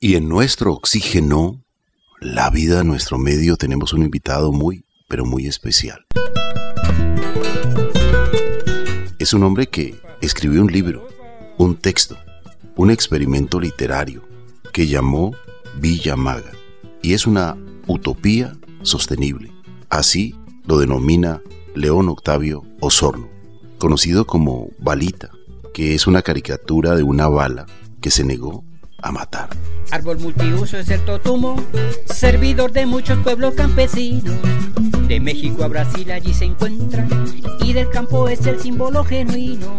Y en nuestro oxígeno, la vida, nuestro medio, tenemos un invitado muy, pero muy especial. Es un hombre que escribió un libro, un texto, un experimento literario que llamó Villa Maga y es una utopía sostenible. Así lo denomina León Octavio Osorno, conocido como Balita, que es una caricatura de una bala que se negó a matar. Árbol multiuso es el totumo, servidor de muchos pueblos campesinos. De México a Brasil allí se encuentra y del campo es el símbolo genuino.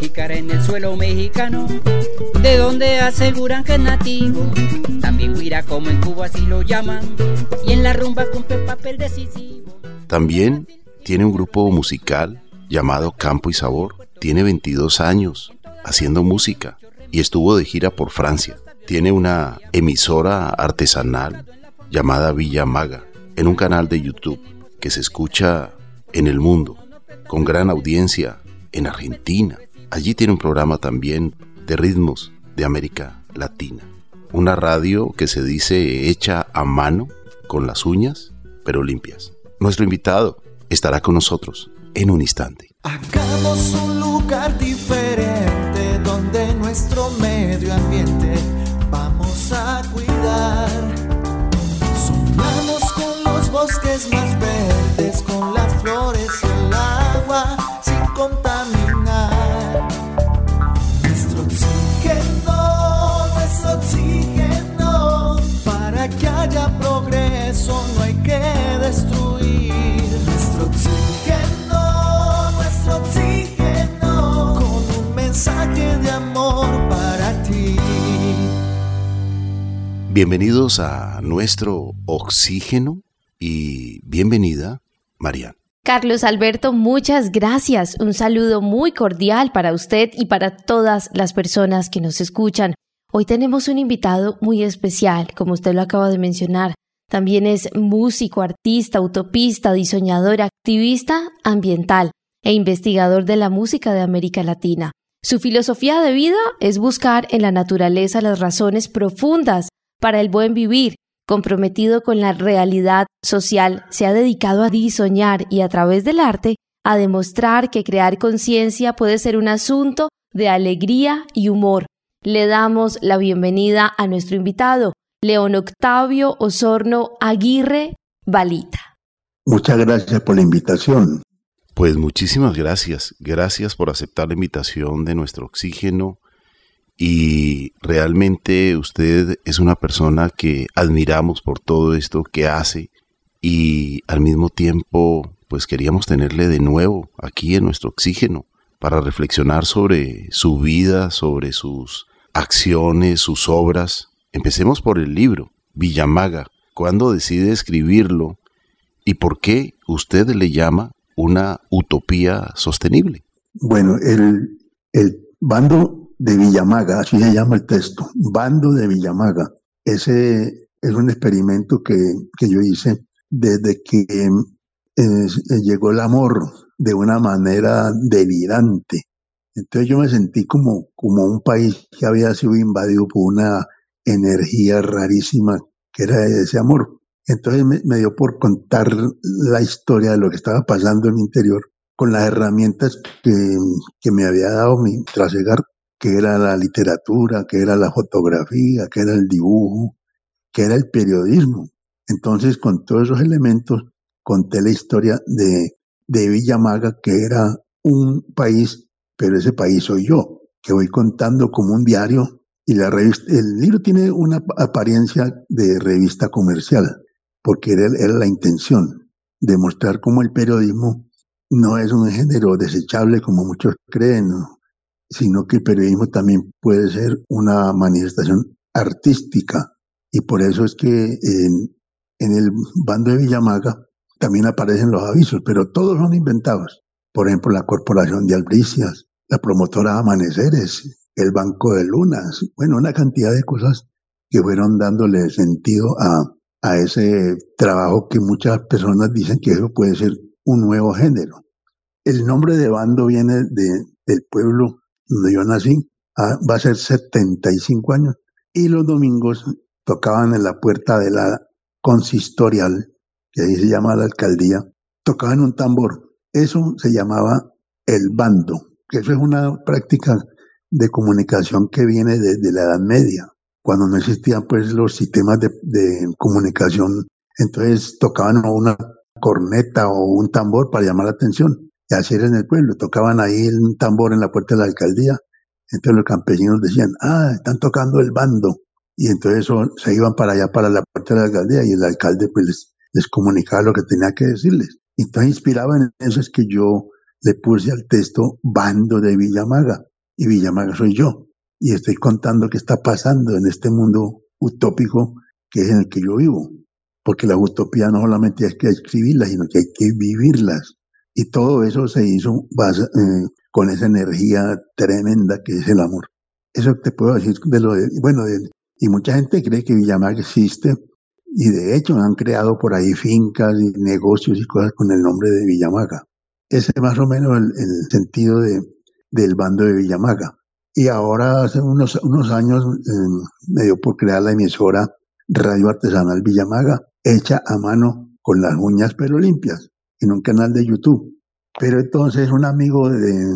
Jícara en el suelo mexicano, de donde aseguran que es nativo. También guira como en Cuba así lo llaman y en la rumba cumple papel decisivo. También tiene un grupo musical llamado Campo y Sabor. Tiene 22 años haciendo música y estuvo de gira por Francia. Tiene una emisora artesanal llamada Villa Maga en un canal de YouTube que se escucha en el mundo con gran audiencia en Argentina. Allí tiene un programa también de ritmos de América Latina. Una radio que se dice hecha a mano con las uñas, pero limpias. Nuestro invitado estará con nosotros en un instante. Nuestro medio ambiente vamos a cuidar. Sumamos con los bosques más verdes, Bienvenidos a nuestro oxígeno y bienvenida, Mariana. Carlos Alberto, muchas gracias. Un saludo muy cordial para usted y para todas las personas que nos escuchan. Hoy tenemos un invitado muy especial, como usted lo acaba de mencionar. También es músico, artista, utopista, diseñador, activista ambiental e investigador de la música de América Latina. Su filosofía de vida es buscar en la naturaleza las razones profundas para el buen vivir. Comprometido con la realidad social, se ha dedicado a diseñar y a través del arte a demostrar que crear conciencia puede ser un asunto de alegría y humor. Le damos la bienvenida a nuestro invitado, León Octavio Osorno Aguirre Balita. Muchas gracias por la invitación. Pues muchísimas gracias. Gracias por aceptar la invitación de nuestro oxígeno. Y realmente usted es una persona que admiramos por todo esto que hace y al mismo tiempo pues queríamos tenerle de nuevo aquí en nuestro oxígeno para reflexionar sobre su vida, sobre sus acciones, sus obras. Empecemos por el libro, Villamaga. ¿Cuándo decide escribirlo y por qué usted le llama una utopía sostenible? Bueno, el, el bando de Villamaga, así se llama el texto, bando de Villamaga. Ese es un experimento que, que yo hice desde que eh, llegó el amor de una manera delirante. Entonces yo me sentí como, como un país que había sido invadido por una energía rarísima que era ese amor. Entonces me, me, dio por contar la historia de lo que estaba pasando en mi interior con las herramientas que, que me había dado mi trasegar, que era la literatura, que era la fotografía, que era el dibujo, que era el periodismo. Entonces con todos esos elementos conté la historia de, de Villamaga, que era un país, pero ese país soy yo, que voy contando como un diario y la revista, el libro tiene una apariencia de revista comercial, porque era, era la intención, de mostrar cómo el periodismo no es un género desechable como muchos creen, ¿no? Sino que el periodismo también puede ser una manifestación artística. Y por eso es que en, en el bando de Villamaga también aparecen los avisos, pero todos son inventados. Por ejemplo, la Corporación de Albricias, la promotora Amaneceres, el Banco de Lunas, bueno, una cantidad de cosas que fueron dándole sentido a, a ese trabajo que muchas personas dicen que eso puede ser un nuevo género. El nombre de bando viene de, del pueblo donde yo nací, va a ser 75 años, y los domingos tocaban en la puerta de la consistorial, que ahí se llama la alcaldía, tocaban un tambor. Eso se llamaba el bando, que eso es una práctica de comunicación que viene desde la Edad Media, cuando no existían pues los sistemas de, de comunicación. Entonces tocaban una corneta o un tambor para llamar la atención. Era en el pueblo, tocaban ahí un tambor en la puerta de la alcaldía. Entonces los campesinos decían, ah, están tocando el bando. Y entonces se iban para allá, para la puerta de la alcaldía, y el alcalde pues les, comunicaba lo que tenía que decirles. Entonces inspiraba en eso es que yo le puse al texto bando de Villamaga. Y Villamaga soy yo. Y estoy contando qué está pasando en este mundo utópico que es en el que yo vivo porque la utopía no solamente hay que escribirlas, sino que hay que vivirlas. Y todo eso se hizo eh, con esa energía tremenda que es el amor. Eso te puedo decir de lo de, bueno, y mucha gente cree que Villamaga existe, y de hecho han creado por ahí fincas y negocios y cosas con el nombre de Villamaga. Ese es más o menos el, sentido de, del bando de Villamaga. Y ahora, hace unos, años, eh, me dio por crear la emisora Radio Artesanal Villamaga, hecha a mano con las uñas pero limpias en un canal de YouTube. Pero entonces un amigo de,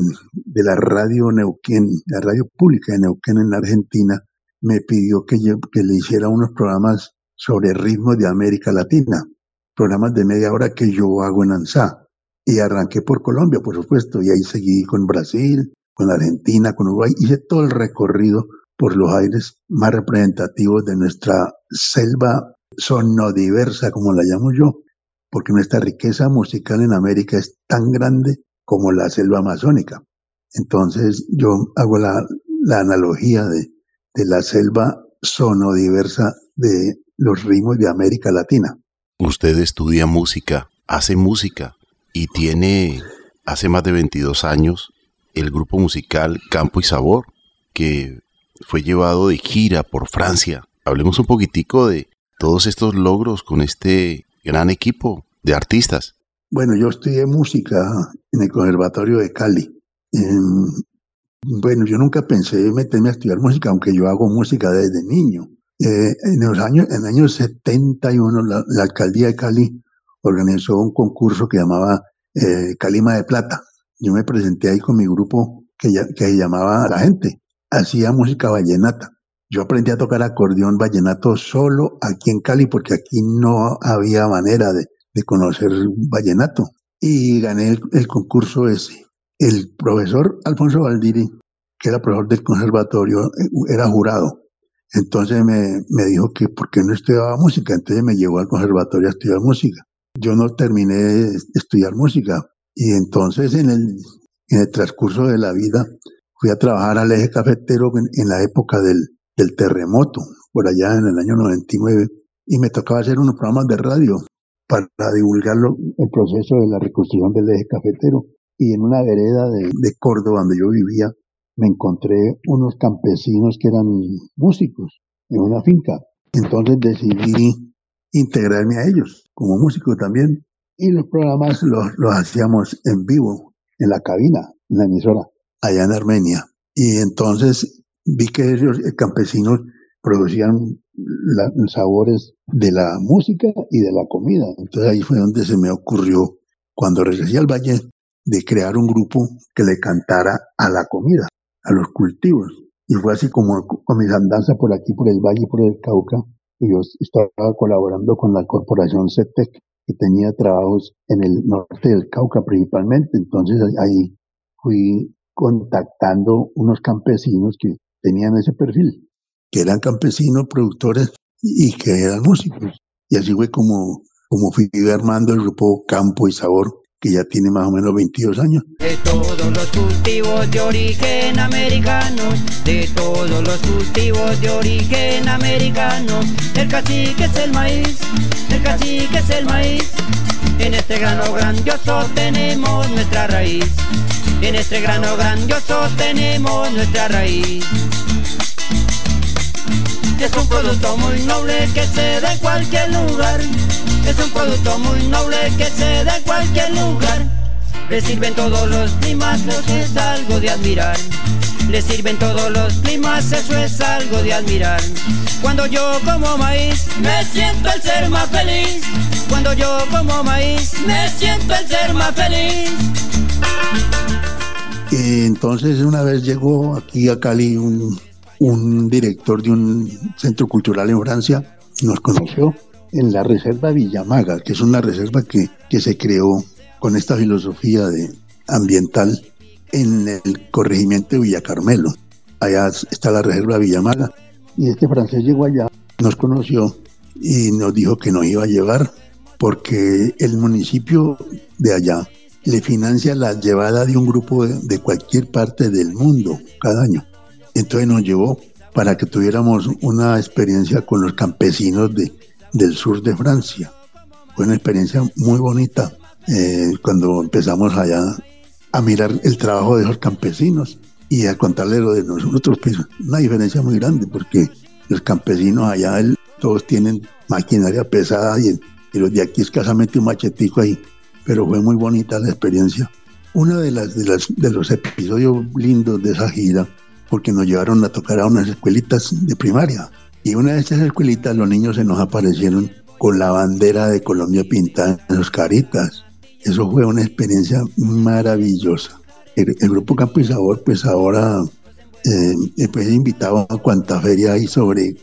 la radio Neuquén, la radio pública de Neuquén en la Argentina, me pidió que, que le hiciera unos programas sobre ritmos de América Latina, programas de media hora que yo hago en ANSA. Y arranqué por Colombia, por supuesto, y ahí seguí con Brasil, con Argentina, con Uruguay, hice todo el recorrido por los aires más representativos de nuestra selva sonodiversa, como la llamo yo, porque nuestra riqueza musical en América es tan grande como la selva amazónica. Entonces yo hago la, analogía de, la selva sonodiversa de los ritmos de América Latina. Usted estudia música, hace música y tiene hace más de 22 años el grupo musical Campo y Sabor, que fue llevado de gira por Francia. Hablemos un poquitico de, todos estos logros con este gran equipo de artistas? Bueno, yo estudié música en el Conservatorio de Cali. bueno, yo nunca pensé meterme a estudiar música, aunque yo hago música desde niño. Eh, en los años, en el año 71, la, alcaldía de Cali organizó un concurso que llamaba eh, Calima de Plata. Yo me presenté ahí con mi grupo que, que llamaba La Gente. Hacía música vallenata. Yo aprendí a tocar acordeón vallenato solo aquí en Cali porque aquí no había manera de, conocer vallenato. Y gané el, concurso ese. El profesor Alfonso Valdiri, que era profesor del conservatorio, eh, era jurado. Entonces me, dijo que por qué no estudiaba música. Entonces me llevó al conservatorio a estudiar música. Yo no terminé de estudiar música. Y entonces en el, en el transcurso de la vida fui a trabajar al eje cafetero en la época del, del terremoto, por allá en el año 99, y me tocaba hacer unos programas de radio para divulgar el proceso de la reconstrucción del eje cafetero. Y en una vereda de, de Córdoba, donde yo vivía, me encontré unos campesinos que eran músicos en una finca. Entonces decidí integrarme a ellos como músico también. Y los programas los, los hacíamos en vivo, en la cabina, en la emisora, allá en Armenia. Y entonces vi que ellos, eh, campesinos, producían los sabores de la música y de la comida. Entonces ahí fue donde se me ocurrió, cuando regresé al valle, de crear un grupo que le cantara a la comida, a los cultivos. Y fue así como con mis andanzas por aquí, por el valle, por el Cauca, y yo estaba colaborando con la corporación CETEC, que tenía trabajos en el norte del Cauca principalmente. Entonces ahí fui contactando unos campesinos que tenían ese perfil, que eran campesinos, productores y que eran músicos. Y así fue como, como fui armando el grupo Campo y Sabor, que ya tiene más o menos 22 años. De todos los cultivos de origen americano, de todos los cultivos de origen americano, el cacique es el maíz, el cacique es el maíz. En este grano grandioso tenemos nuestra raíz. En este grano grandioso tenemos nuestra raíz. Es un producto muy noble que se da en cualquier lugar. Es un producto muy noble que se da en cualquier lugar. Le sirven todos los climas, que es algo de admirar. le sirven todos los climas, eso es algo de admirar. Cuando yo como maíz, me siento el ser más feliz. Cuando yo como maíz, me siento el ser más feliz. Y entonces una vez llegó aquí a Cali un, un director de un centro cultural en Francia, nos conoció en la reserva Villamaga, que es una reserva que, que se creó con esta filosofía de ambiental en el corregimiento de Villa Carmelo. Allá está la reserva Villamaga. Y este francés llegó allá, nos conoció y nos dijo que nos iba a llevar porque el municipio de allá le financia la llevada de un grupo de, cualquier parte del mundo cada año. Entonces nos llevó para que tuviéramos una experiencia con los campesinos de, del sur de Francia. Fue una experiencia muy bonita eh, cuando empezamos allá a mirar el trabajo de esos campesinos y a contarle lo de nosotros, pues una diferencia muy grande porque los campesinos allá todos tienen maquinaria pesada y, los de aquí escasamente un machetico ahí, pero fue muy bonita la experiencia. Uno de, las, de, las, de los episodios lindos de esa gira, porque nos llevaron a tocar a unas escuelitas de primaria, y una de esas escuelitas los niños se nos aparecieron con la bandera de Colombia pintada en sus caritas. Eso fue una experiencia maravillosa. El, grupo Campo y Sabor, pues ahora eh, pues invitado a cuanta feria hay sobre,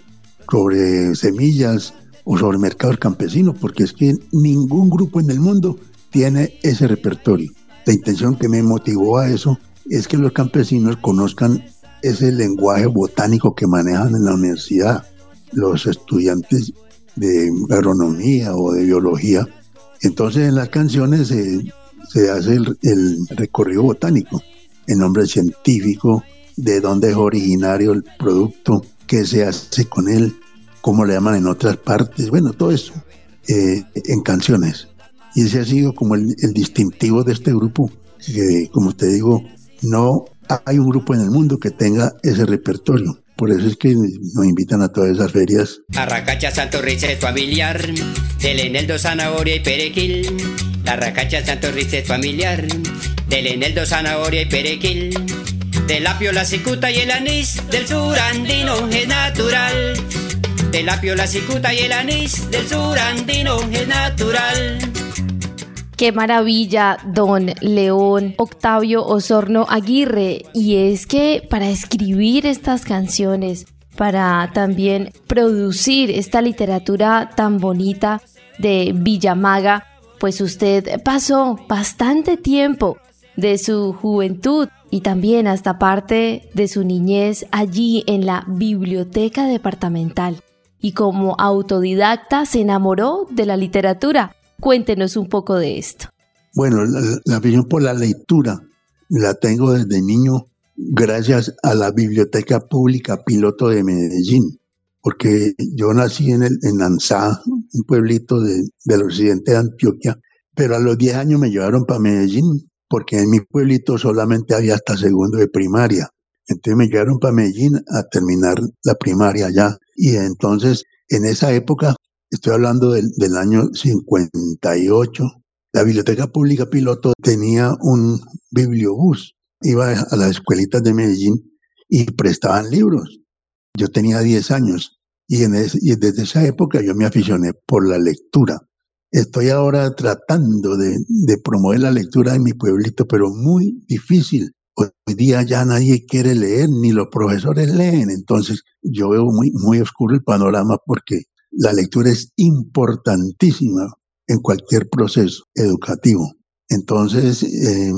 sobre semillas o sobre mercados campesinos, porque es que ningún grupo en el mundo tiene ese repertorio. La intención que me motivó a eso es que los campesinos conozcan ese lenguaje botánico que manejan en la universidad los estudiantes de agronomía o de biología entonces en las canciones se, hace el, recorrido botánico, el nombre científico, de dónde es originario el producto, qué se hace con él, cómo le llaman en otras partes, bueno, todo eso eh, en canciones. Y ese ha sido como el, el distintivo de este grupo, que como te digo, no hay un grupo en el mundo que tenga ese repertorio. Por eso es que nos invitan a todas esas ferias. Arracacha, Santo Rice familiar, del eneldo, zanahoria y perequil. La racacha, Santo Rice familiar, del eneldo, zanahoria y perequil. Del apio, la cicuta y el anís, del sur andino es natural. Del apio, la cicuta y el anís, del sur andino es natural. Qué maravilla, don León Octavio Osorno Aguirre. Y es que para escribir estas canciones, para también producir esta literatura tan bonita de Villamaga, pues usted pasó bastante tiempo de su juventud y también hasta parte de su niñez allí en la biblioteca departamental. Y como autodidacta se enamoró de la literatura Cuéntenos un poco de esto. Bueno, la, visión por la lectura la tengo desde niño gracias a la Biblioteca Pública Piloto de Medellín, porque yo nací en, el, en Ansá, un pueblito del occidente de Antioquia, pero a los 10 años me llevaron para Medellín, porque en mi pueblito solamente había hasta segundo de primaria. Entonces me llevaron para Medellín a terminar la primaria allá. Y entonces, en esa época, Estoy hablando del, año 58. La Biblioteca Pública Piloto tenía un bibliobús. Iba a las escuelitas de Medellín y prestaban libros. Yo tenía 10 años y, en desde esa época yo me aficioné por la lectura. Estoy ahora tratando de, de, promover la lectura en mi pueblito, pero muy difícil. Hoy día ya nadie quiere leer, ni los profesores leen. Entonces yo veo muy, muy oscuro el panorama porque la lectura es importantísima en cualquier proceso educativo. Entonces, eh,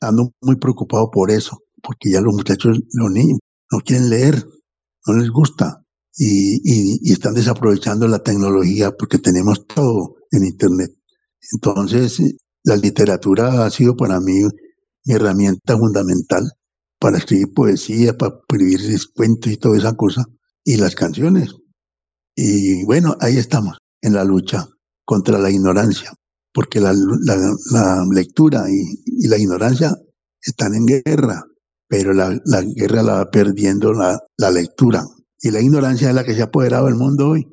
ando muy preocupado por eso, porque ya los muchachos, los niños, no quieren leer, no les gusta y, están desaprovechando la tecnología porque tenemos todo en Internet. Entonces, la literatura ha sido para mí mi herramienta fundamental para escribir poesía, para escribir cuentos y toda esa cosa. Y las canciones, y bueno, ahí estamos, en la lucha contra la ignorancia, porque la, lectura y, la ignorancia están en guerra, pero la, guerra la va perdiendo la, lectura. Y la ignorancia es la que se ha apoderado del mundo hoy.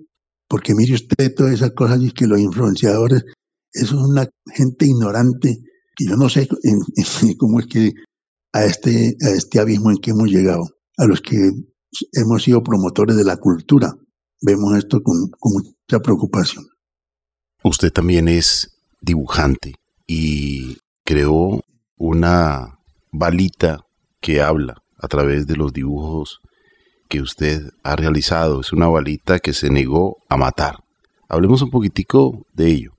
Porque mire usted todas esas cosas y que los influenciadores, es una gente ignorante, que yo no sé cómo es que a este, a este abismo en que hemos llegado, a los que hemos sido promotores de la cultura. Vemos esto con, con mucha preocupación. Usted también es dibujante y creó una balita que habla a través de los dibujos que usted ha realizado. Es una balita que se negó a matar. Hablemos un poquitico de ello.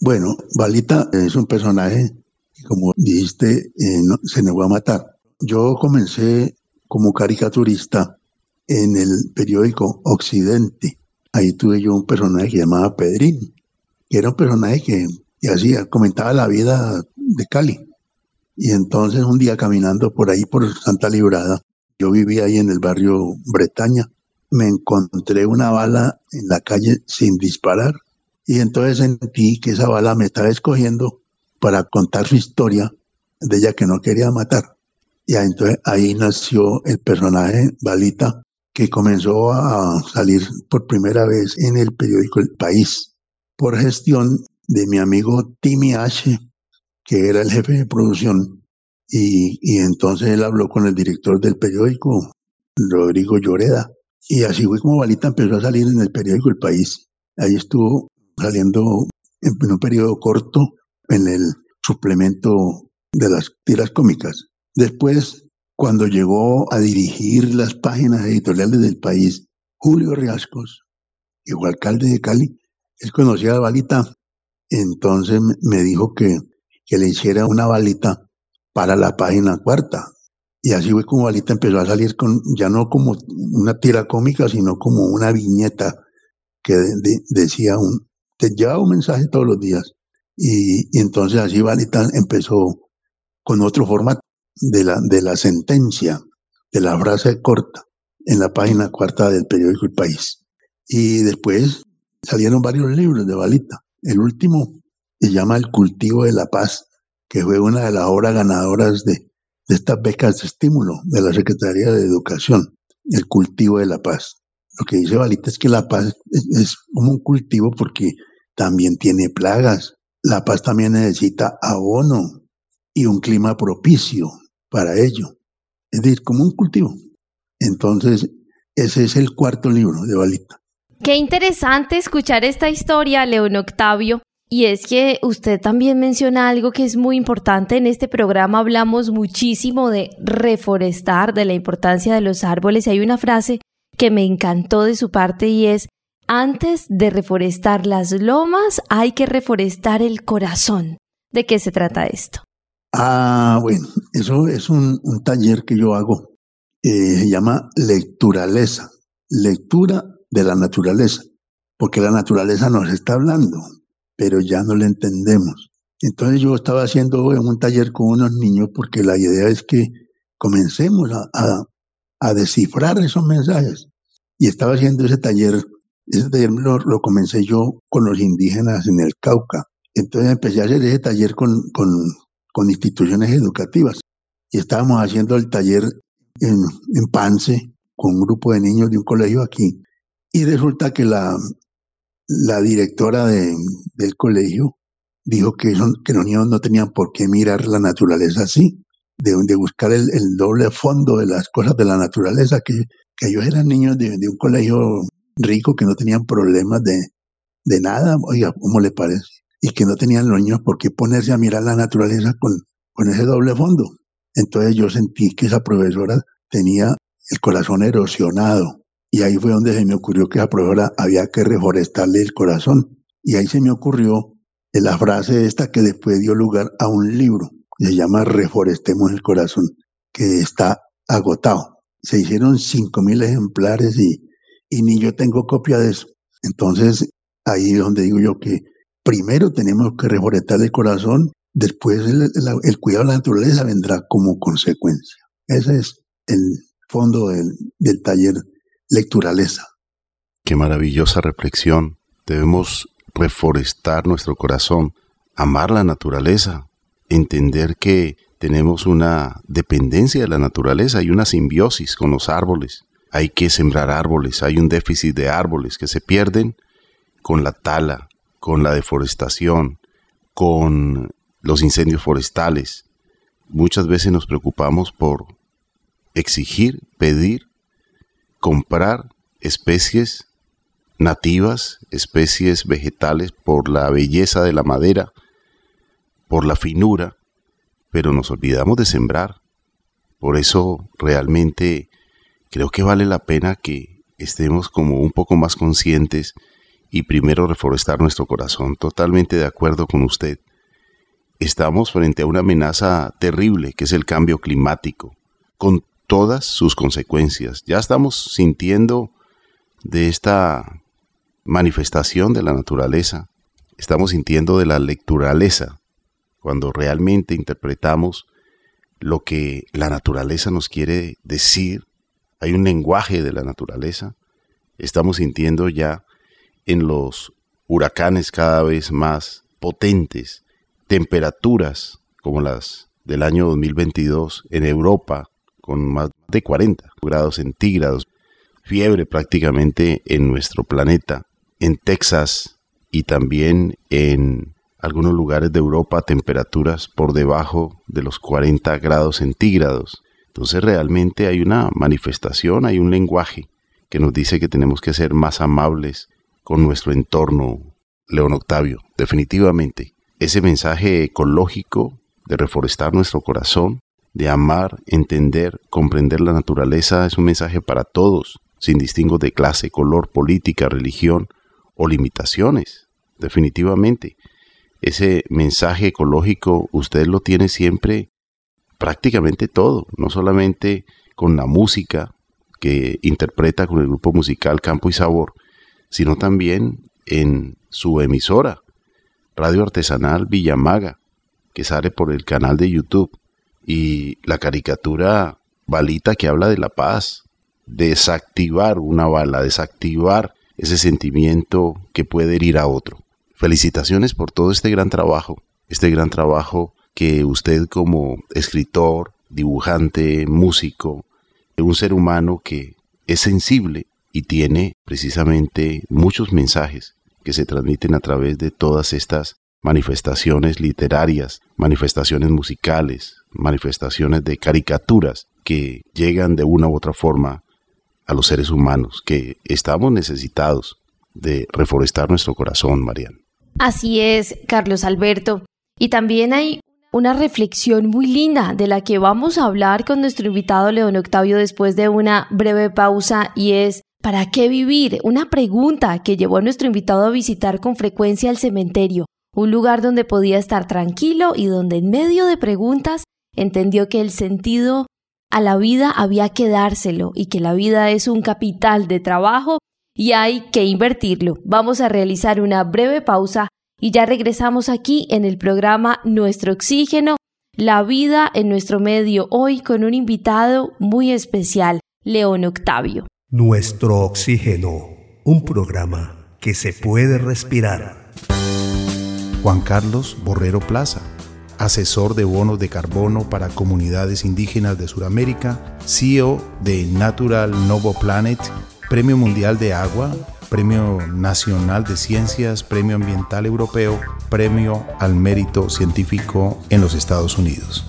Bueno, Balita es un personaje que, como dijiste, eh, se negó a matar. Yo comencé como caricaturista en el periódico Occidente. Ahí tuve yo un personaje que llamaba Pedrín, que era un personaje que, que hacía, comentaba la vida de Cali. Y entonces un día caminando por ahí por Santa Librada, yo vivía ahí en el barrio Bretaña, me encontré una bala en la calle sin disparar y entonces sentí que esa bala me estaba escogiendo para contar su historia de ella que no quería matar. Y entonces ahí nació el personaje Balita que comenzó a salir por primera vez en el periódico El País por gestión de mi amigo Timmy H, que era el jefe de producción. Y, y entonces él habló con el director del periódico, Rodrigo Lloreda. Y así fue como Balita empezó a salir en el periódico El País. Ahí estuvo saliendo en un periodo corto en el suplemento de las tiras cómicas. Después, cuando llegó a dirigir las páginas editoriales del país, Julio Riascos, alcalde de Cali, él conocía a Balita, entonces me dijo que, que le hiciera una balita para la página cuarta. Y así fue como Balita empezó a salir con, ya no como una tira cómica, sino como una viñeta que decía un, te llevaba un mensaje todos los días. Y, entonces así Balita empezó con otro formato de la, de la sentencia, de la frase corta, en la página cuarta del periódico El País. Y después salieron varios libros de Balita. El último se llama El cultivo de la paz, que fue una de las obras ganadoras de, de estas becas de estímulo de la Secretaría de Educación, El cultivo de la paz. Lo que dice Balita es que la paz es como un cultivo porque también tiene plagas. La paz también necesita abono y un clima propicio para ello. Es decir, como un cultivo. Entonces, ese es el cuarto libro de Balita. Qué interesante escuchar esta historia, León Octavio. Y es que usted también menciona algo que es muy importante. En este programa hablamos muchísimo de reforestar, de la importancia de los árboles. Hay una frase que me encantó de su parte y es, antes de reforestar las lomas, hay que reforestar el corazón. ¿De qué se trata esto? Ah, bueno, eso es un, taller que yo hago. Eh, se llama lecturaleza, lectura de la naturaleza, porque la naturaleza nos está hablando, pero ya no la entendemos. Entonces yo estaba haciendo un taller con unos niños porque la idea es que comencemos a, descifrar esos mensajes. Y estaba haciendo ese taller ese taller lo, comencé yo con los indígenas en el Cauca. Entonces empecé a hacer ese taller con, instituciones educativas. Y estábamos haciendo el taller en, en Pance con un grupo de niños de un colegio aquí. Y resulta que la, la directora de, del colegio dijo que, que los niños no tenían por qué mirar la naturaleza así, de, de buscar el, el, doble fondo de las cosas de la naturaleza, que, que ellos eran niños de, de un colegio rico que no tenían problemas de, de nada, oiga, ¿cómo le parece? Y que no tenían los niños por qué ponerse a mirar la naturaleza con, con ese doble fondo. Entonces yo sentí que esa profesora tenía el corazón erosionado. Y ahí fue donde se me ocurrió que esa profesora había que reforestarle el corazón. Y ahí se me ocurrió la frase esta que después dio lugar a un libro. Se llama Reforestemos el corazón, que está agotado. Se hicieron 5.000 ejemplares y y ni yo tengo copia de eso. Entonces, ahí es donde digo yo que primero tenemos que reforestar el corazón, después el, cuidado de la naturaleza vendrá como consecuencia. Ese es el fondo del, del taller Lecturaleza. Qué maravillosa reflexión. Debemos reforestar nuestro corazón, amar la naturaleza, entender que tenemos una dependencia de la naturaleza y una simbiosis con los árboles, hay que sembrar árboles, hay un déficit de árboles que se pierden con la tala, con la deforestación, con los incendios forestales. muchas veces nos preocupamos por exigir, pedir, comprar especies nativas, especies vegetales por la belleza de la madera, por la finura, pero nos olvidamos de sembrar. Por eso realmente creo que vale la pena que estemos como un poco más conscientes y primero reforestar nuestro corazón. Totalmente de acuerdo con usted. Estamos frente a una amenaza terrible que es el cambio climático, con todas sus consecuencias. Ya estamos sintiendo de esta manifestación de la naturaleza, estamos sintiendo de la lecturaleza, cuando realmente interpretamos lo que la naturaleza nos quiere decir, hay un lenguaje de la naturaleza, estamos sintiendo ya en los huracanes cada vez más potentes, temperaturas como las del año 2022 en Europa, con más de 40 grados centígrados, fiebre prácticamente en nuestro planeta, en Texas y también en algunos lugares de Europa temperaturas por debajo de los 40 grados centígrados. Entonces realmente hay una manifestación, hay un lenguaje que nos dice que tenemos que ser más amables con nuestro entorno, León Octavio. Definitivamente, ese mensaje ecológico de reforestar nuestro corazón, de amar, entender, comprender la naturaleza, es un mensaje para todos, sin distingo de clase, color, política, religión o limitaciones. Definitivamente, ese mensaje ecológico usted lo tiene siempre, prácticamente todo, no solamente con la música que interpreta con el grupo musical Campo y Sabor, sino también en su emisora, Radio Artesanal Villamaga, que sale por el canal de YouTube, y la caricatura Balita que habla de la paz, desactivar una bala, desactivar ese sentimiento que puede herir a otro. Felicitaciones por todo este gran trabajo, este gran trabajo que usted como escritor, dibujante, músico, un ser humano que es sensible y tiene precisamente muchos mensajes que se transmiten a través de todas estas manifestaciones literarias, manifestaciones musicales, manifestaciones de caricaturas que llegan de una u otra forma a los seres humanos, que estamos necesitados de reforestar nuestro corazón, Marian. Así es, Carlos Alberto. Y también hay una reflexión muy linda de la que vamos a hablar con nuestro invitado León Octavio después de una breve pausa y es ¿Para qué vivir? Una pregunta que llevó a nuestro invitado a visitar con frecuencia el cementerio, un lugar donde podía estar tranquilo y donde en medio de preguntas entendió que el sentido a la vida había que dárselo y que la vida es un capital de trabajo y hay que invertirlo. Vamos a realizar una breve pausa y ya regresamos aquí en el programa Nuestro Oxígeno, la vida en nuestro medio, hoy con un invitado muy especial, León Octavio. Nuestro Oxígeno, un programa que se puede respirar. Juan Carlos Borrero Plaza asesor de bonos de carbono para comunidades indígenas de Sudamérica, CEO de Natural Novo Planet, Premio Mundial de Agua, Premio Nacional de Ciencias, Premio Ambiental Europeo, Premio al Mérito Científico en los Estados Unidos.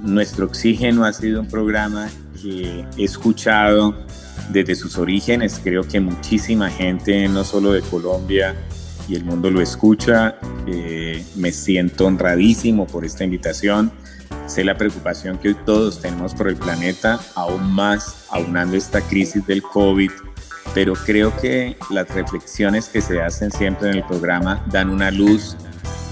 Nuestro Oxígeno ha sido un programa que he escuchado desde sus orígenes. Creo que muchísima gente, no solo de Colombia, y el mundo lo escucha. Eh, me siento honradísimo por esta invitación. Sé la preocupación que hoy todos tenemos por el planeta, aún más aunando esta crisis del COVID, pero creo que las reflexiones que se hacen siempre en el programa dan una luz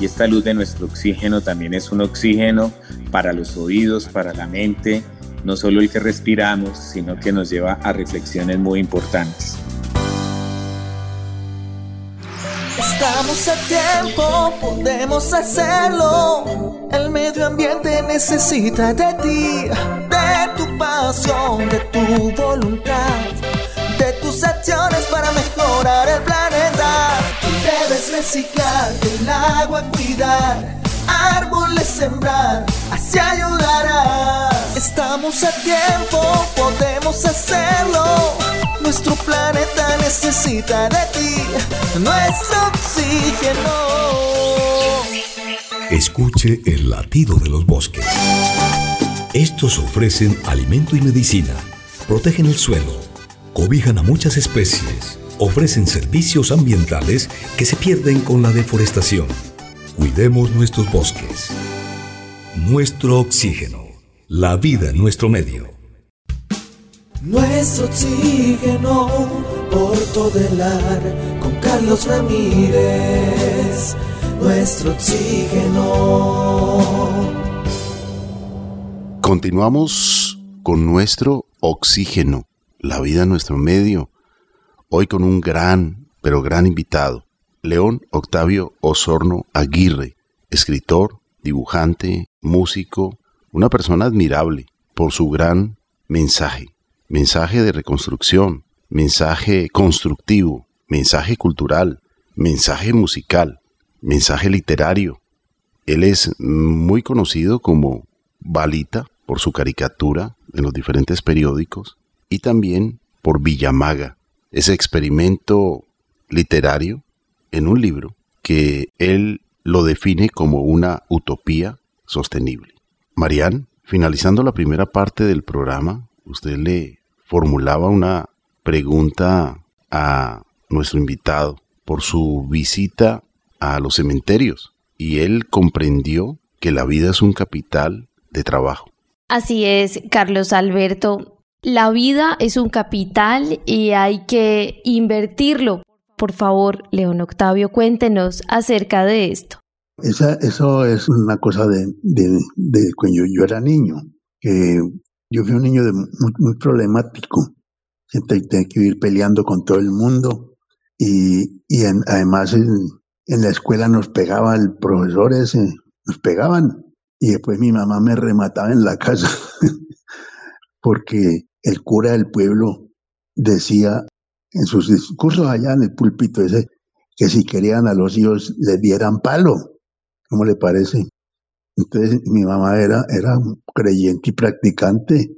y esta luz de nuestro oxígeno también es un oxígeno para los oídos, para la mente, no solo el que respiramos, sino que nos lleva a reflexiones muy importantes. Estamos a tiempo, podemos hacerlo. El medio ambiente necesita de ti, de tu pasión, de tu voluntad, de tus acciones para mejorar el planeta. Debes reciclar, el agua cuidar, árboles sembrar, así ayudarás. Estamos a tiempo, podemos hacerlo. Nuestro planeta necesita de ti, nuestro oxígeno. Escuche el latido de los bosques. Estos ofrecen alimento y medicina, protegen el suelo, cobijan a muchas especies, ofrecen servicios ambientales que se pierden con la deforestación. Cuidemos nuestros bosques. Nuestro oxígeno. La vida en nuestro medio. Nuestro oxígeno por todo el ar con Carlos Ramírez. Nuestro oxígeno. Continuamos con nuestro oxígeno, la vida en nuestro medio. Hoy con un gran, pero gran invitado, León Octavio Osorno Aguirre, escritor, dibujante, músico, una persona admirable por su gran mensaje, mensaje de reconstrucción, mensaje constructivo, mensaje cultural, mensaje musical, mensaje literario. Él es muy conocido como Balita por su caricatura en los diferentes periódicos y también por Villamaga, ese experimento literario en un libro que él lo define como una utopía sostenible. Marian, finalizando la primera parte del programa, usted le formulaba una pregunta a nuestro invitado por su visita a los cementerios y él comprendió que la vida es un capital de trabajo. Así es, Carlos Alberto. La vida es un capital y hay que invertirlo. Por favor, León Octavio, cuéntenos acerca de esto. Esa, eso es una cosa de, cuando yo, era niño, que yo fui un niño muy, problemático. Tenía que ir peleando con todo el mundo y, y además en, la escuela nos pegaba el profesor ese, nos pegaban y después mi mamá me remataba en la casa porque el cura del pueblo decía en sus discursos allá en el púlpito ese que si querían a los hijos les dieran palo. ¿Cómo le parece? Entonces mi mamá era, era creyente y practicante.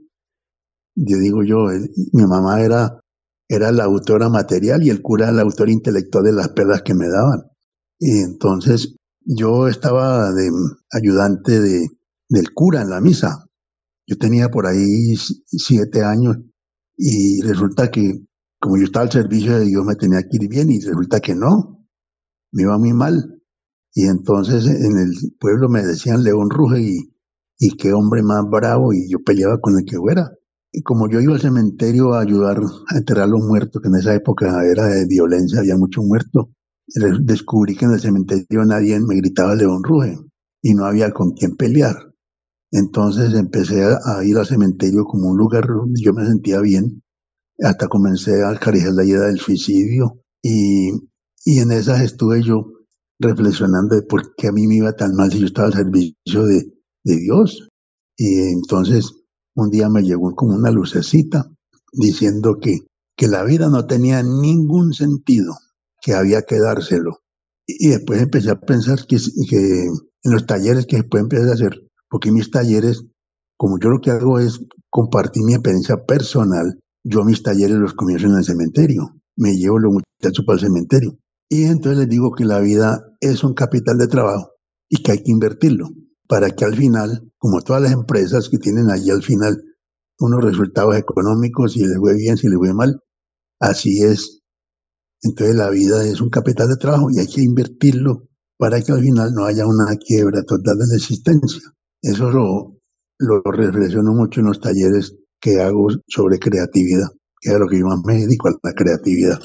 Yo digo yo, eh, mi mamá era, era la autora material y el cura el autor intelectual de las perlas que me daban. Y entonces yo estaba de ayudante de, del cura en la misa. Yo tenía por ahí siete años y resulta que como yo estaba al servicio de Dios me tenía que ir bien y resulta que no, me iba muy mal. Y entonces en el pueblo me decían León Ruge y, qué hombre más bravo y yo peleaba con el que fuera. Y como yo iba al cementerio a ayudar a enterrar a los muertos, que en esa época era de violencia, había mucho muerto, descubrí que en el cementerio nadie me gritaba León Ruge y no había con quién pelear. Entonces empecé a, ir al cementerio como un lugar donde yo me sentía bien, hasta comencé a acariciar la idea del suicidio y, y en esas estuve yo reflexionando de por qué a mí me iba tan mal si yo estaba al servicio de, de Dios. Y entonces un día me llegó como una lucecita diciendo que, que la vida no tenía ningún sentido que había que dárselo. Y, después empecé a pensar que, que en los talleres que después empecé a hacer, porque mis talleres, como yo lo que hago es compartir mi experiencia personal, yo mis talleres los comienzo en el cementerio, me llevo los muchachos para el cementerio. Y entonces les digo que la vida es un capital de trabajo y que hay que invertirlo para que al final, como todas las empresas que tienen allí al final unos resultados económicos, si les fue bien, si les fue mal, así es entonces la vida es un capital de trabajo y hay que invertirlo para que al final no haya una quiebra total de la existencia. Eso lo, lo reflexiono mucho en los talleres que hago sobre creatividad, que es lo que yo más me dedico a la creatividad.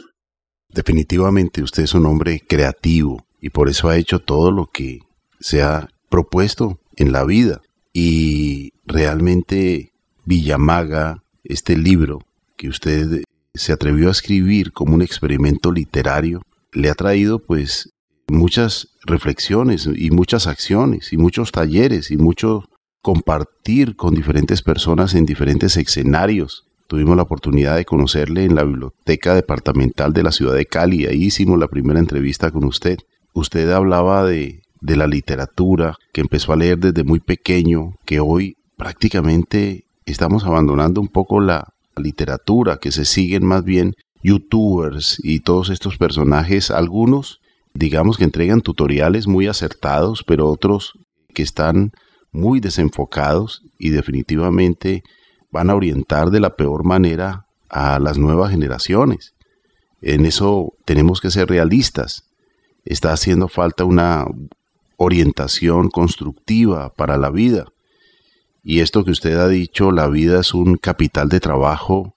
Definitivamente usted es un hombre creativo y por eso ha hecho todo lo que se ha propuesto en la vida. Y realmente Villamaga, este libro que usted se atrevió a escribir como un experimento literario, le ha traído pues muchas reflexiones y muchas acciones y muchos talleres y mucho compartir con diferentes personas en diferentes escenarios. Tuvimos la oportunidad de conocerle en la biblioteca departamental de la ciudad de Cali, ahí hicimos la primera entrevista con usted. Usted hablaba de, de la literatura que empezó a leer desde muy pequeño, que hoy prácticamente estamos abandonando un poco la, literatura, que se siguen más bien youtubers y todos estos personajes, algunos digamos que entregan tutoriales muy acertados, pero otros que están muy desenfocados y definitivamente van a orientar de la peor manera a las nuevas generaciones. En eso tenemos que ser realistas. Está haciendo falta una orientación constructiva para la vida. Y esto que usted ha dicho, la vida es un capital de trabajo.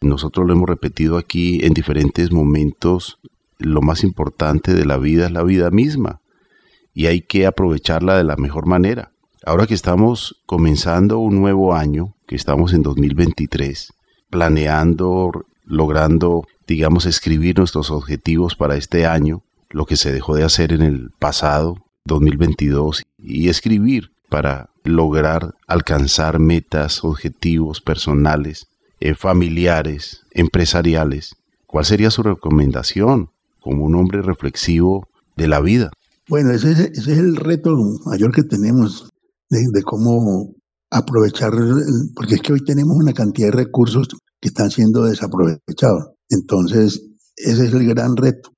Nosotros lo hemos repetido aquí en diferentes momentos. Lo más importante de la vida es la vida misma. Y hay que aprovecharla de la mejor manera. Ahora que estamos comenzando un nuevo año, que estamos en 2023, planeando, logrando, digamos, escribir nuestros objetivos para este año, lo que se dejó de hacer en el pasado, 2022, y escribir para lograr alcanzar metas, objetivos personales, eh, familiares, empresariales. ¿Cuál sería su recomendación como un hombre reflexivo de la vida? Bueno, ese, es el reto mayor que tenemos de, cómo aprovechar, porque es que hoy tenemos una cantidad de recursos que están siendo desaprovechados. Entonces, ese es el gran reto.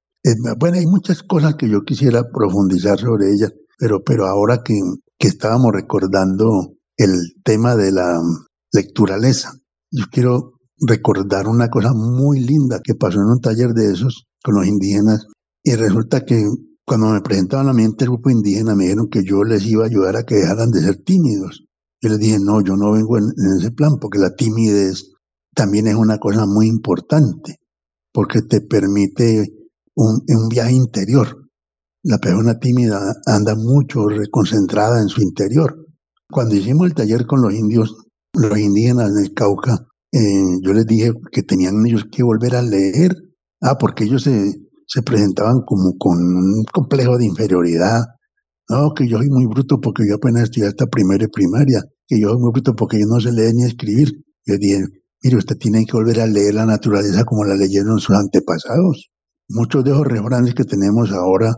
bueno, hay muchas cosas que yo quisiera profundizar sobre ellas, pero, pero ahora que, que estábamos recordando el tema de la lecturaleza, yo quiero recordar una cosa muy linda que pasó en un taller de esos con los indígenas y resulta que cuando me presentaban a mí el grupo indígena, me dijeron que yo les iba a ayudar a que dejaran de ser tímidos. Yo les dije, no, yo no vengo en, ese plan, porque la timidez también es una cosa muy importante, porque te permite un, viaje interior. La persona tímida anda mucho reconcentrada en su interior. Cuando hicimos el taller con los indios, los indígenas en el Cauca, eh, yo les dije que tenían ellos que volver a leer. Ah, porque ellos se, se presentaban como con un complejo de inferioridad. No, que yo soy muy bruto porque yo apenas estudié hasta primera y primaria, que yo soy muy bruto porque yo no sé leer ni escribir. Yo dije, mire, usted tiene que volver a leer la naturaleza como la leyeron sus antepasados. Muchos de esos refranes que tenemos ahora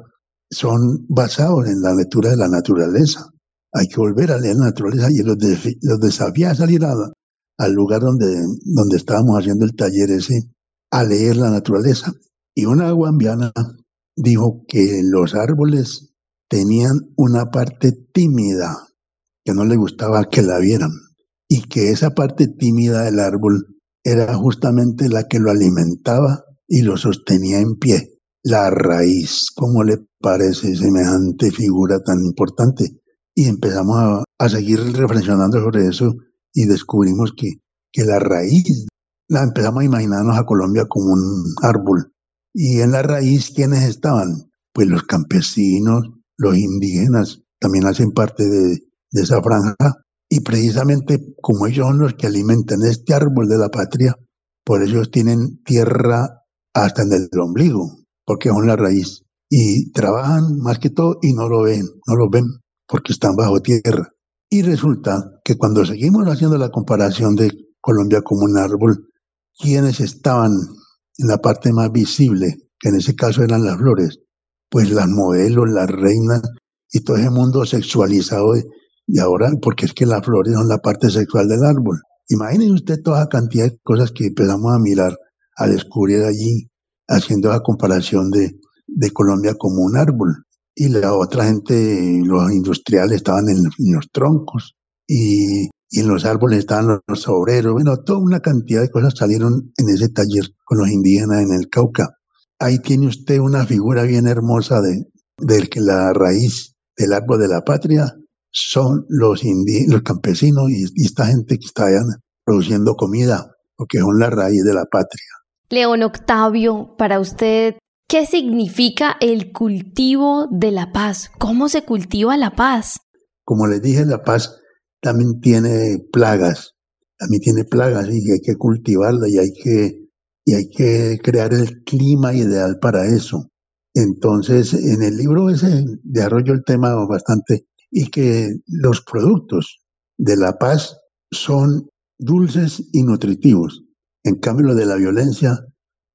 son basados en la lectura de la naturaleza. Hay que volver a leer la naturaleza y los, los desafía a salir al lugar donde, donde estábamos haciendo el taller ese, a leer la naturaleza. Y una guambiana dijo que los árboles tenían una parte tímida, que no le gustaba que la vieran, y que esa parte tímida del árbol era justamente la que lo alimentaba y lo sostenía en pie. La raíz, ¿cómo le parece semejante figura tan importante? Y empezamos a, seguir reflexionando sobre eso y descubrimos que, que la raíz, la empezamos a imaginarnos a Colombia como un árbol y en la raíz, ¿quiénes estaban? Pues los campesinos, los indígenas, también hacen parte de, esa franja. Y precisamente como ellos son los que alimentan este árbol de la patria, por eso tienen tierra hasta en el ombligo, porque son la raíz. Y trabajan más que todo y no lo ven, no lo ven, porque están bajo tierra. Y resulta que cuando seguimos haciendo la comparación de Colombia como un árbol, ¿quiénes estaban en la parte más visible, que en ese caso eran las flores, pues las modelos, las reinas y todo ese mundo sexualizado de, ahora, porque es que las flores son la parte sexual del árbol. Imaginen usted toda la cantidad de cosas que empezamos a mirar, a descubrir allí, haciendo la comparación de, de Colombia como un árbol. Y la otra gente, los industriales estaban en, los troncos y y en los árboles estaban los, obreros, bueno, toda una cantidad de cosas salieron en ese taller con los indígenas en el Cauca. Ahí tiene usted una figura bien hermosa de, que la raíz del árbol de la patria son los, los campesinos y, esta gente que está allá produciendo comida, porque son la raíz de la patria. León Octavio, para usted, ¿qué significa el cultivo de la paz? ¿Cómo se cultiva la paz? Como les dije, la paz también tiene plagas, también tiene plagas y hay que cultivarla y hay que, y hay que crear el clima ideal para eso. Entonces, en el libro ese desarrollo el tema bastante y que los productos de la paz son dulces y nutritivos. En cambio, los de la violencia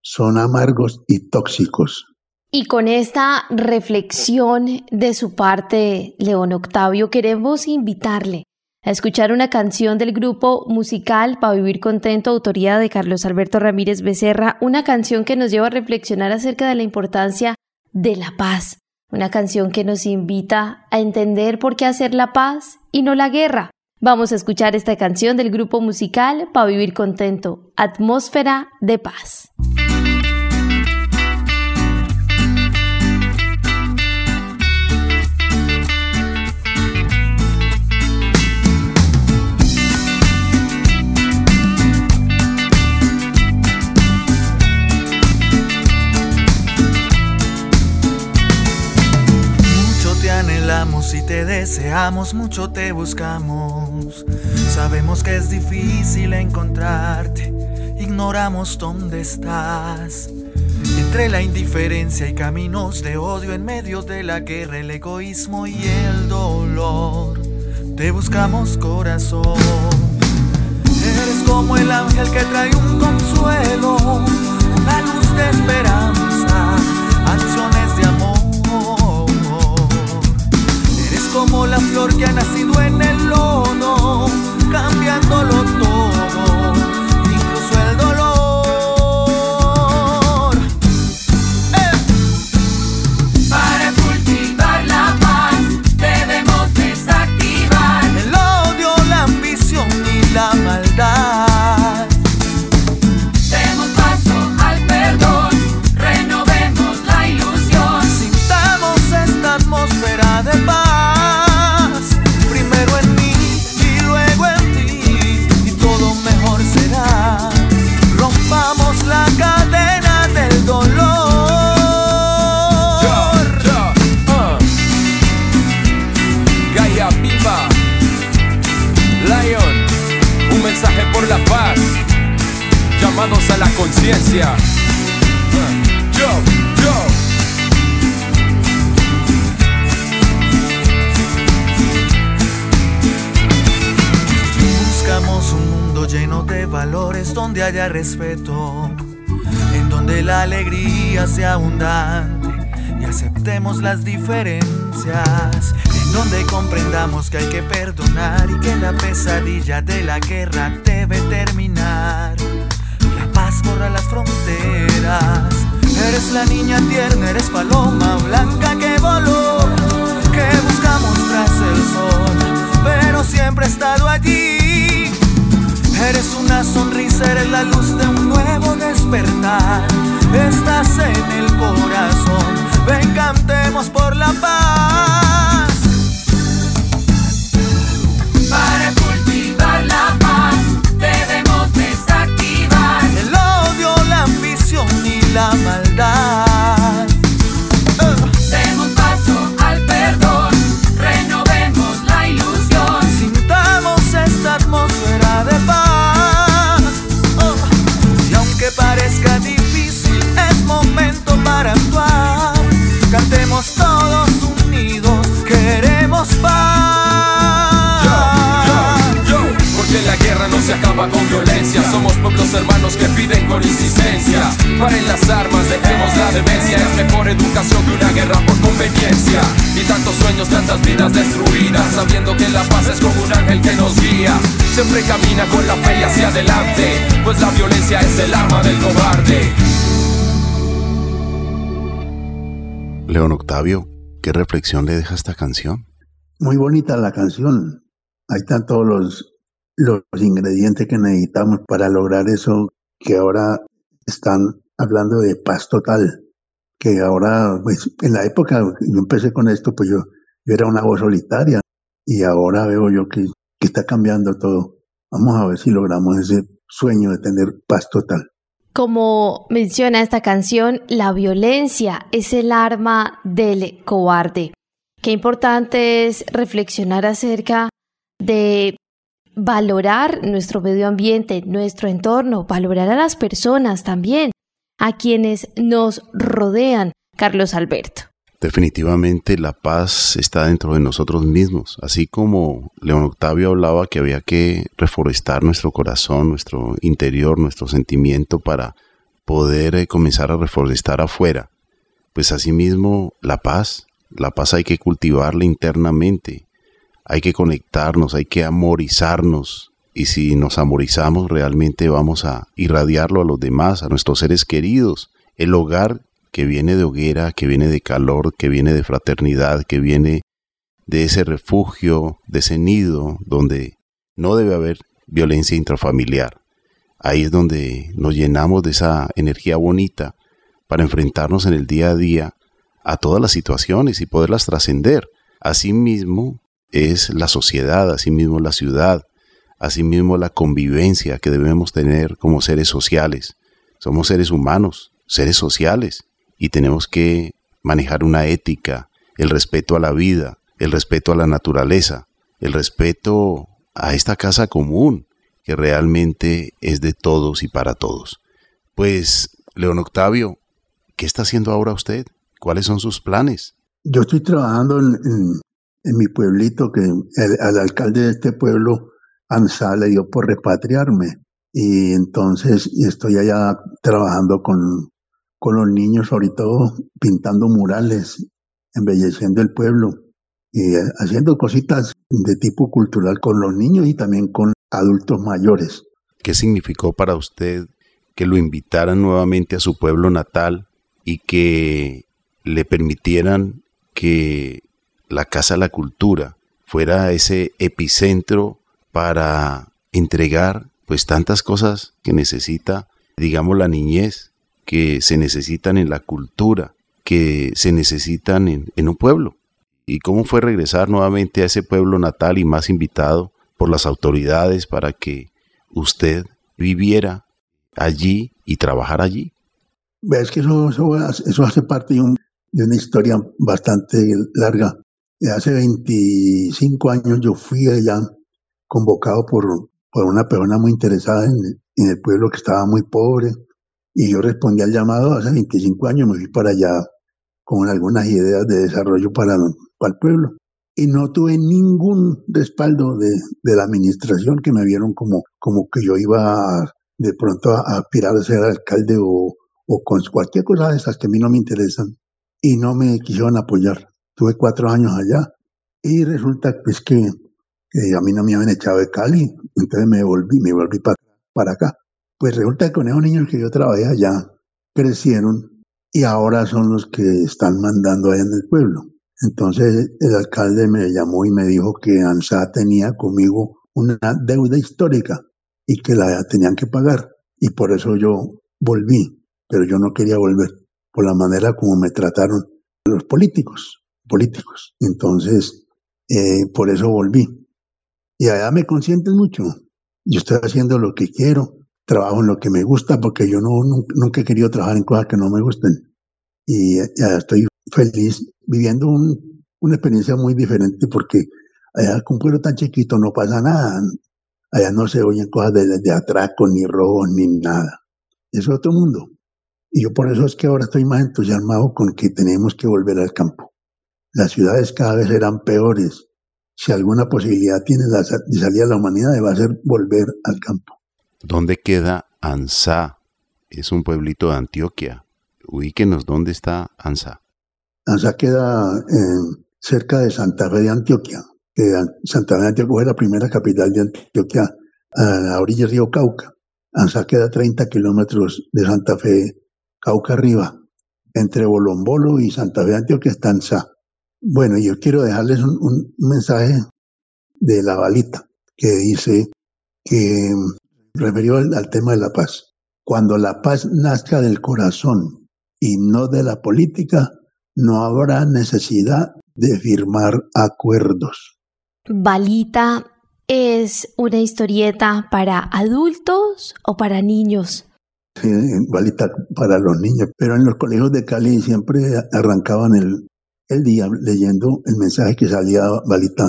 son amargos y tóxicos. Y con esta reflexión de su parte, León Octavio, queremos invitarle a escuchar una canción del grupo musical Para Vivir Contento, autoría de Carlos Alberto Ramírez Becerra, una canción que nos lleva a reflexionar acerca de la importancia de la paz, una canción que nos invita a entender por qué hacer la paz y no la guerra. Vamos a escuchar esta canción del grupo musical para vivir contento, Atmósfera de Paz. Si te deseamos, mucho te buscamos. Sabemos que es difícil encontrarte, ignoramos dónde estás. Entre la indiferencia y caminos de odio en medio de la guerra, el egoísmo y el dolor, te buscamos corazón. Eres como el ángel que trae un consuelo, una luz de esperanza, acciones como la flor que ha nacido en el lodo, cambiándolo ¿qué reflexión le deja esta canción? Muy bonita la canción. Ahí están todos los, los ingredientes que necesitamos para lograr eso que ahora están hablando de paz total, que ahora, pues en la época yo empecé con esto, pues yo, yo era una voz solitaria y ahora veo yo que, que está cambiando todo. Vamos a ver si logramos ese sueño de tener paz total. Como menciona esta canción, la violencia es el arma del cobarde. Qué importante es reflexionar acerca de valorar nuestro medio ambiente, nuestro entorno, valorar a las personas también, a quienes nos rodean, Carlos Alberto. Definitivamente la paz está dentro de nosotros mismos, así como León Octavio hablaba que había que reforestar nuestro corazón, nuestro interior, nuestro sentimiento para poder eh, comenzar a reforestar afuera. Pues asimismo la paz, la paz hay que cultivarla internamente, hay que conectarnos, hay que amorizarnos, y si nos amorizamos realmente vamos a irradiarlo a los demás, a nuestros seres queridos. El hogar que viene de hoguera, que viene de calor, que viene de fraternidad, que viene de ese refugio, de ese nido donde no debe haber violencia intrafamiliar. Ahí es donde nos llenamos de esa energía bonita para enfrentarnos en el día a día a todas las situaciones y poderlas trascender. Asimismo es la sociedad, asimismo la ciudad, asimismo la convivencia que debemos tener como seres sociales. Somos seres humanos, seres sociales, y tenemos que manejar una ética, el respeto a la vida, el respeto a la naturaleza, el respeto a esta casa común, que realmente es de todos y para todos. Pues, León Octavio, ¿qué está haciendo ahora usted? ¿Cuáles son sus planes? Yo estoy trabajando en, mi pueblito, que el, al alcalde de este pueblo, ANSA, le dio por repatriarme. Y entonces estoy allá trabajando con, con los niños, todo pintando murales, embelleciendo el pueblo y eh, haciendo cositas de tipo cultural con los niños y también con adultos mayores. ¿Qué significó para usted que lo invitaran nuevamente a su pueblo natal y que le permitieran que la Casa la Cultura fuera ese epicentro para entregar pues tantas cosas que necesita, digamos, la niñez, que se necesitan en la cultura, que se necesitan en, un pueblo? ¿Y cómo fue regresar nuevamente a ese pueblo natal y más invitado por las autoridades para que usted viviera allí y trabajara allí? Ves que eso, eso, hace parte de, un- de una historia bastante larga. Eh, Hace 25 años yo fui allá convocado por, por una persona muy interesada en el pueblo que estaba muy pobre y yo respondí al llamado hace 25 años, me fui para allá con algunas ideas de desarrollo para, para el pueblo y no tuve ningún respaldo de, de la administración que me vieron como, como que yo iba a- de pronto a, aspirar a ser alcalde o, o con cualquier cosa de esas que a mí no me interesan y no me quisieron apoyar. Tuve cuatro años allá y resulta pues que, que a mí no me habían echado de Cali, entonces me volví, me volví pa- para acá. Pues resulta que con esos niños que yo trabajé allá crecieron y ahora son los que están mandando allá en el pueblo. Entonces el alcalde me llamó y me dijo que ANSA tenía conmigo una deuda histórica y que la tenían que pagar. Y por eso yo volví, pero yo no quería volver por la manera como me trataron los políticos, políticos. Entonces, eh, por eso volví. Y allá me consienten mucho. Yo estoy haciendo lo que quiero, trabajo en lo que me gusta, porque yo no, nunca, he querido trabajar en cosas que no me gusten. Y eh, estoy feliz viviendo un- una experiencia muy diferente, porque allá con un pueblo tan chiquito no pasa nada. Allá no se oyen cosas de, de atraco, ni robos, ni nada. Es otro mundo. Y yo por eso es que ahora estoy más entusiasmado con que tenemos que volver al campo. Las ciudades cada vez serán peores. Si alguna posibilidad tiene de salir a la humanidad, va a ser volver al campo. ¿Dónde queda Ansá? Es un pueblito de Antioquia. Ubíquenos dónde está Ansá. Anza queda eh, cerca de Santa Fe de Antioquia. Santa Fe de Antioquia fue la primera capital de Antioquia a la orilla del río Cauca. Anza queda a 30 kilómetros de Santa Fe, Cauca arriba. Entre Bolombolo y Santa Fe de Antioquia está Anza. Bueno, yo quiero dejarles un, un mensaje de la balita que dice que referido al, al tema de la paz. Cuando la paz nazca del corazón y no de la política, no habrá necesidad de firmar acuerdos. Balita es una historieta para adultos o para niños. Sí, balita para los niños. Pero en los colegios de Cali siempre arrancaban el, el día leyendo el mensaje que salía balita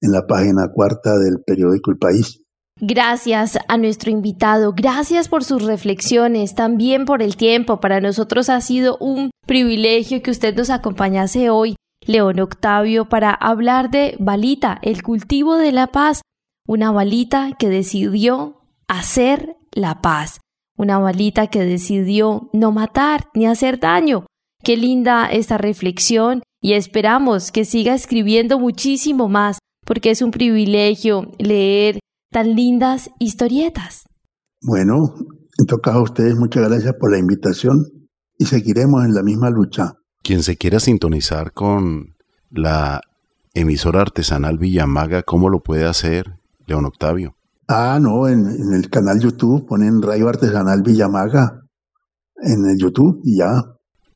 en la página cuarta del periódico El País. Gracias a nuestro invitado, gracias por sus reflexiones, también por el tiempo. Para nosotros ha sido un privilegio que usted nos acompañase hoy, León Octavio, para hablar de Balita, el cultivo de la paz, una balita que decidió hacer la paz, una balita que decidió no matar ni hacer daño. Qué linda esta reflexión y esperamos que siga escribiendo muchísimo más, porque es un privilegio leer tan lindas historietas. Bueno, en todo caso a ustedes muchas gracias por la invitación y seguiremos en la misma lucha. Quien se quiera sintonizar con la emisora artesanal Villamaga, ¿cómo lo puede hacer, León Octavio? Ah, no, en, en el canal YouTube ponen Radio Artesanal Villamaga en el YouTube y ya.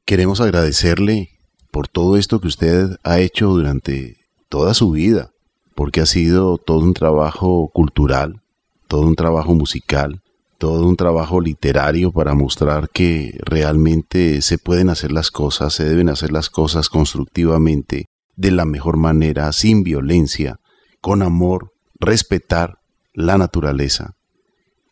Queremos agradecerle por todo esto que usted ha hecho durante toda su vida, porque ha sido todo un trabajo cultural, todo un trabajo musical, todo un trabajo literario para mostrar que realmente se pueden hacer las cosas, se deben hacer las cosas constructivamente, de la mejor manera, sin violencia, con amor, respetar la naturaleza.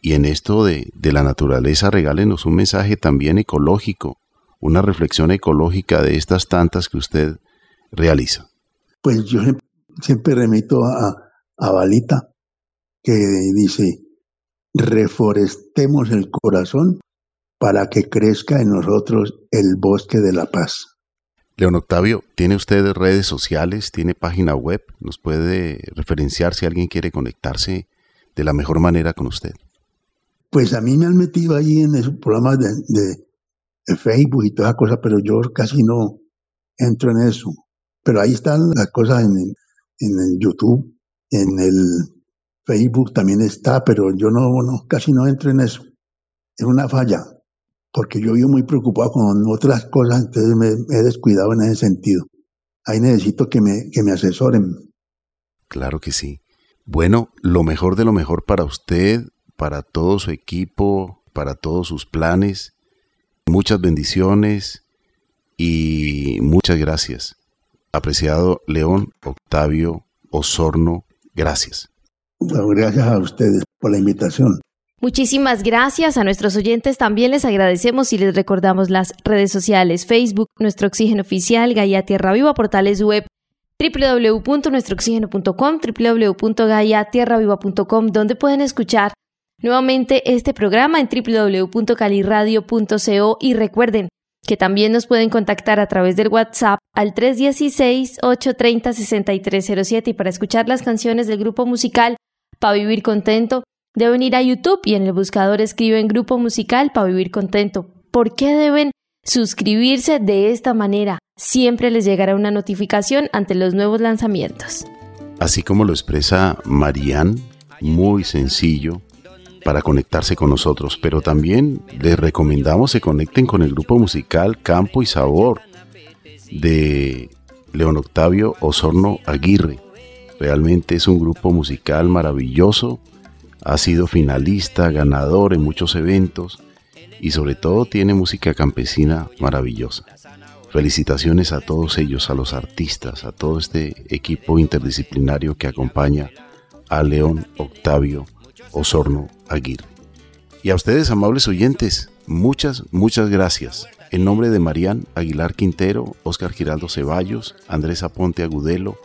Y en esto de, de la naturaleza regálenos un mensaje también ecológico, una reflexión ecológica de estas tantas que usted realiza. Pues yo siempre remito a, a Balita, que dice, reforestemos el corazón para que crezca en nosotros el bosque de la paz. León Octavio, ¿tiene usted redes sociales? ¿Tiene página web? ¿Nos puede referenciar si alguien quiere conectarse de la mejor manera con usted? Pues a mí me han metido ahí en esos programas de, de- de Facebook y toda esa cosa, pero yo casi no entro en eso. Pero ahí están las cosas en en el YouTube, en el Facebook también está, pero yo no, no, casi no entro en eso. Es una falla, porque yo vivo muy preocupado con otras cosas, entonces me, me he descuidado en ese sentido. Ahí necesito que me, que me asesoren. Claro que sí. Bueno, lo mejor de lo mejor para usted, para todo su equipo, para todos sus planes. Muchas bendiciones y muchas gracias. Apreciado León Octavio Osorno, gracias. Gracias a ustedes por la invitación. Muchísimas gracias a nuestros oyentes. También les agradecemos y les recordamos las redes sociales, Facebook, Nuestro Oxígeno Oficial, Gaia Tierra Viva, portales web www.nuestrooxígeno.com, www.gaiatierraviva.com, donde pueden escuchar nuevamente este programa en www.caliradio.co y recuerden que también nos pueden contactar a través del WhatsApp al 316-830-6307 y para escuchar las canciones del grupo musical Pa' Vivir Contento, deben ir a YouTube y en el buscador escriben Grupo Musical Pa' Vivir Contento. ¿Por qué deben suscribirse de esta manera? Siempre les llegará una notificación ante los nuevos lanzamientos. Así como lo expresa Marían, muy sencillo para conectarse con nosotros, pero también les recomendamos se conecten con el grupo musical Campo y Sabor de León Octavio Osorno Aguirre. Realmente es un grupo musical maravilloso, ha sido finalista, ganador en muchos eventos y sobre todo tiene música campesina maravillosa. Felicitaciones a todos ellos, a los artistas, a todo este equipo interdisciplinario que acompaña a León Octavio Osorno Aguirre. Y a ustedes, amables oyentes, muchas, muchas gracias. En nombre de Marían Aguilar Quintero, Óscar Giraldo Ceballos, Andrés Aponte Agudelo,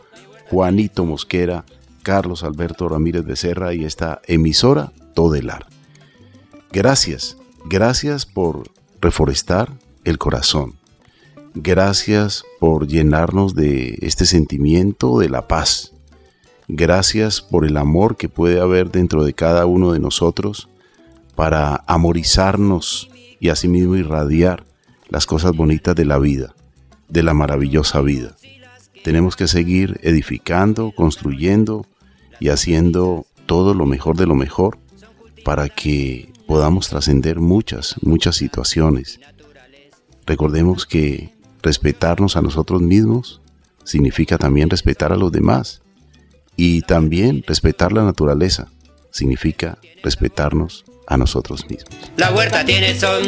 Juanito Mosquera, Carlos Alberto Ramírez Becerra y esta emisora Todelar. Gracias, gracias por reforestar el corazón. Gracias por llenarnos de este sentimiento de la paz. Gracias por el amor que puede haber dentro de cada uno de nosotros para amorizarnos y asimismo irradiar las cosas bonitas de la vida, de la maravillosa vida. Tenemos que seguir edificando, construyendo y haciendo todo lo mejor de lo mejor para que podamos trascender muchas, muchas situaciones. Recordemos que respetarnos a nosotros mismos significa también respetar a los demás. Y también respetar la naturaleza significa respetarnos a nosotros mismos. La huerta tiene son.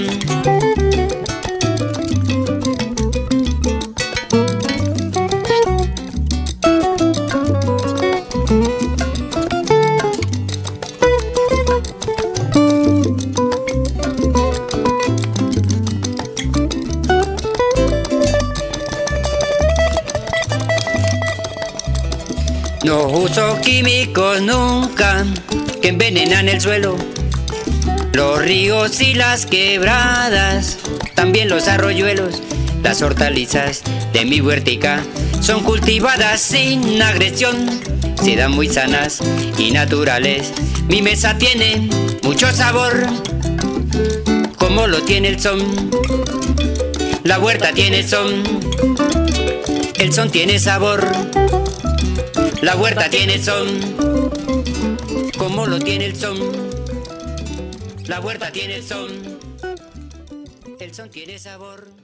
No uso químicos nunca que envenenan el suelo. Los ríos y las quebradas, también los arroyuelos, las hortalizas de mi huertica son cultivadas sin agresión, se dan muy sanas y naturales. Mi mesa tiene mucho sabor, como lo tiene el son. La huerta tiene son, el son tiene sabor. La huerta tiene son, como lo tiene el son. La huerta tiene son, el son tiene sabor.